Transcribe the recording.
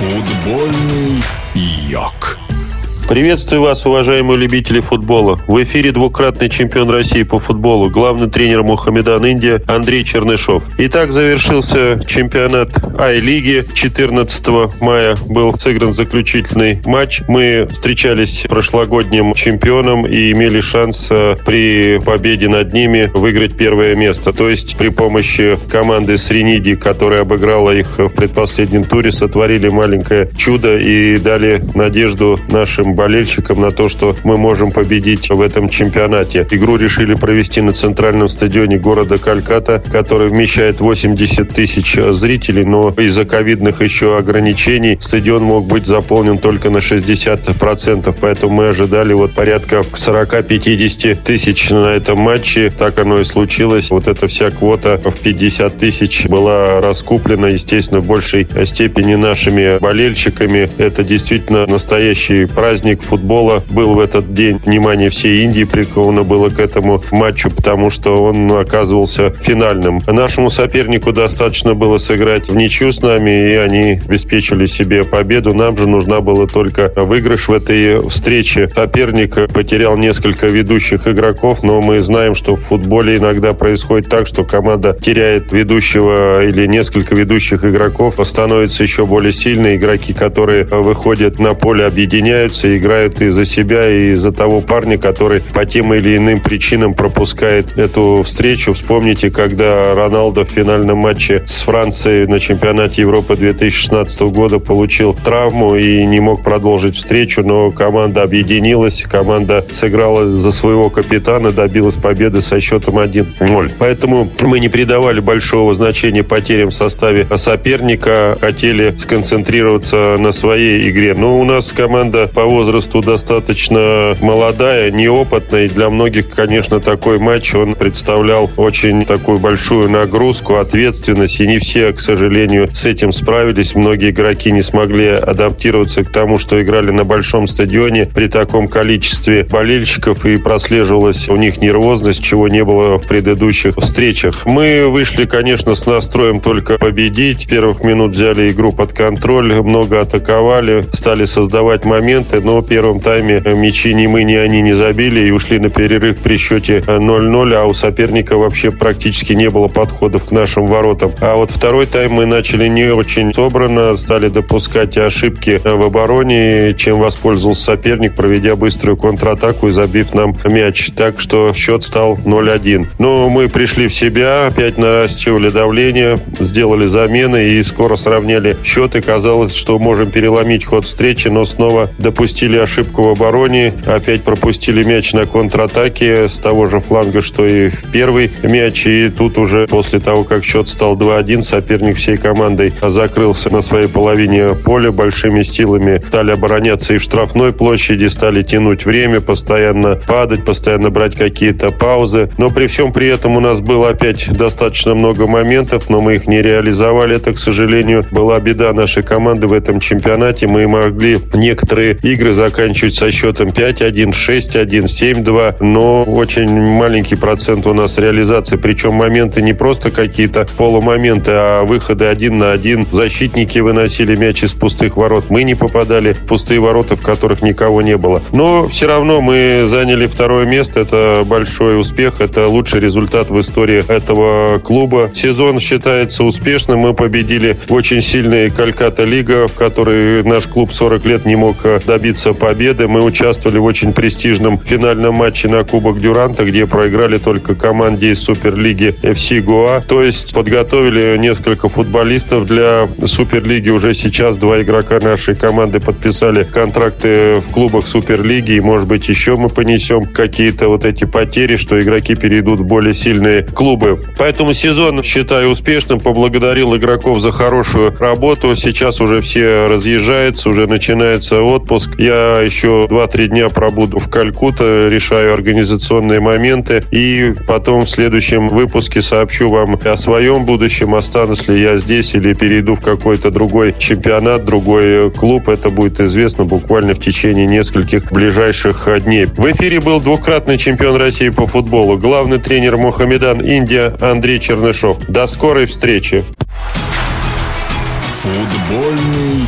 Футбольный йог. Приветствую вас, уважаемые любители футбола. В эфире двукратный чемпион России по футболу, главный тренер Мухаммедан Индия Андрей Чернышов. Итак, завершился чемпионат Ай-лиги. 14 мая был сыгран заключительный матч. Мы встречались с прошлогодним чемпионом и имели шанс э, при победе над ними выиграть первое место. То есть при помощи команды Сриниди, которая обыграла их в предпоследнем туре, сотворили маленькое чудо и дали надежду нашим болельщикам на то, что мы можем победить в этом чемпионате. Игру решили провести на центральном стадионе города Кальката, который вмещает 80 тысяч зрителей, но из-за ковидных еще ограничений стадион мог быть заполнен только на 60%, поэтому мы ожидали вот порядка 40-50 тысяч на этом матче. Так оно и случилось. Вот эта вся квота в 50 тысяч была раскуплена, естественно, в большей степени нашими болельщиками. Это действительно настоящий праздник праздник футбола был в этот день. Внимание всей Индии приковано было к этому матчу, потому что он оказывался финальным. Нашему сопернику достаточно было сыграть в ничью с нами, и они обеспечили себе победу. Нам же нужна была только выигрыш в этой встрече. Соперник потерял несколько ведущих игроков, но мы знаем, что в футболе иногда происходит так, что команда теряет ведущего или несколько ведущих игроков, становятся еще более сильные игроки, которые выходят на поле, объединяются и играют и за себя, и за того парня, который по тем или иным причинам пропускает эту встречу. Вспомните, когда Роналдо в финальном матче с Францией на чемпионате Европы 2016 года получил травму и не мог продолжить встречу, но команда объединилась, команда сыграла за своего капитана, добилась победы со счетом 1-0. Поэтому мы не придавали большого значения потерям в составе соперника, хотели сконцентрироваться на своей игре. Но у нас команда по возрасту возрасту достаточно молодая, неопытная. И для многих, конечно, такой матч, он представлял очень такую большую нагрузку, ответственность. И не все, к сожалению, с этим справились. Многие игроки не смогли адаптироваться к тому, что играли на большом стадионе при таком количестве болельщиков. И прослеживалась у них нервозность, чего не было в предыдущих встречах. Мы вышли, конечно, с настроем только победить. Первых минут взяли игру под контроль, много атаковали, стали создавать моменты, но в первом тайме мячи ни мы, ни они не забили и ушли на перерыв при счете 0-0, а у соперника вообще практически не было подходов к нашим воротам. А вот второй тайм мы начали не очень собрано, стали допускать ошибки в обороне, чем воспользовался соперник, проведя быструю контратаку и забив нам мяч. Так что счет стал 0-1. Но мы пришли в себя, опять наращивали давление, сделали замены и скоро сравняли счет. И казалось, что можем переломить ход встречи, но снова допустили допустили ошибку в обороне, опять пропустили мяч на контратаке с того же фланга, что и в первый мяч. И тут уже после того, как счет стал 2-1, соперник всей командой закрылся на своей половине поля большими силами. Стали обороняться и в штрафной площади, стали тянуть время, постоянно падать, постоянно брать какие-то паузы. Но при всем при этом у нас было опять достаточно много моментов, но мы их не реализовали. Это, к сожалению, была беда нашей команды в этом чемпионате. Мы могли некоторые игры заканчивать со счетом 5-1, 6-1, 7-2, но очень маленький процент у нас реализации. Причем моменты не просто какие-то полумоменты, а выходы один на один. Защитники выносили мяч из пустых ворот. Мы не попадали в пустые ворота, в которых никого не было. Но все равно мы заняли второе место. Это большой успех. Это лучший результат в истории этого клуба. Сезон считается успешным. Мы победили очень сильный Кальката Лига, в которой наш клуб 40 лет не мог добиться добиться победы. Мы участвовали в очень престижном финальном матче на Кубок Дюранта, где проиграли только команде из Суперлиги FC Гоа. То есть подготовили несколько футболистов для Суперлиги. Уже сейчас два игрока нашей команды подписали контракты в клубах Суперлиги. И, может быть, еще мы понесем какие-то вот эти потери, что игроки перейдут в более сильные клубы. Поэтому сезон считаю успешным. Поблагодарил игроков за хорошую работу. Сейчас уже все разъезжаются, уже начинается отпуск. Я еще 2-3 дня пробуду в Калькутта, решаю организационные моменты. И потом в следующем выпуске сообщу вам о своем будущем, останусь ли я здесь или перейду в какой-то другой чемпионат, другой клуб. Это будет известно буквально в течение нескольких ближайших дней. В эфире был двукратный чемпион России по футболу, главный тренер Мухаммедан Индия Андрей Чернышов. До скорой встречи! Футбольный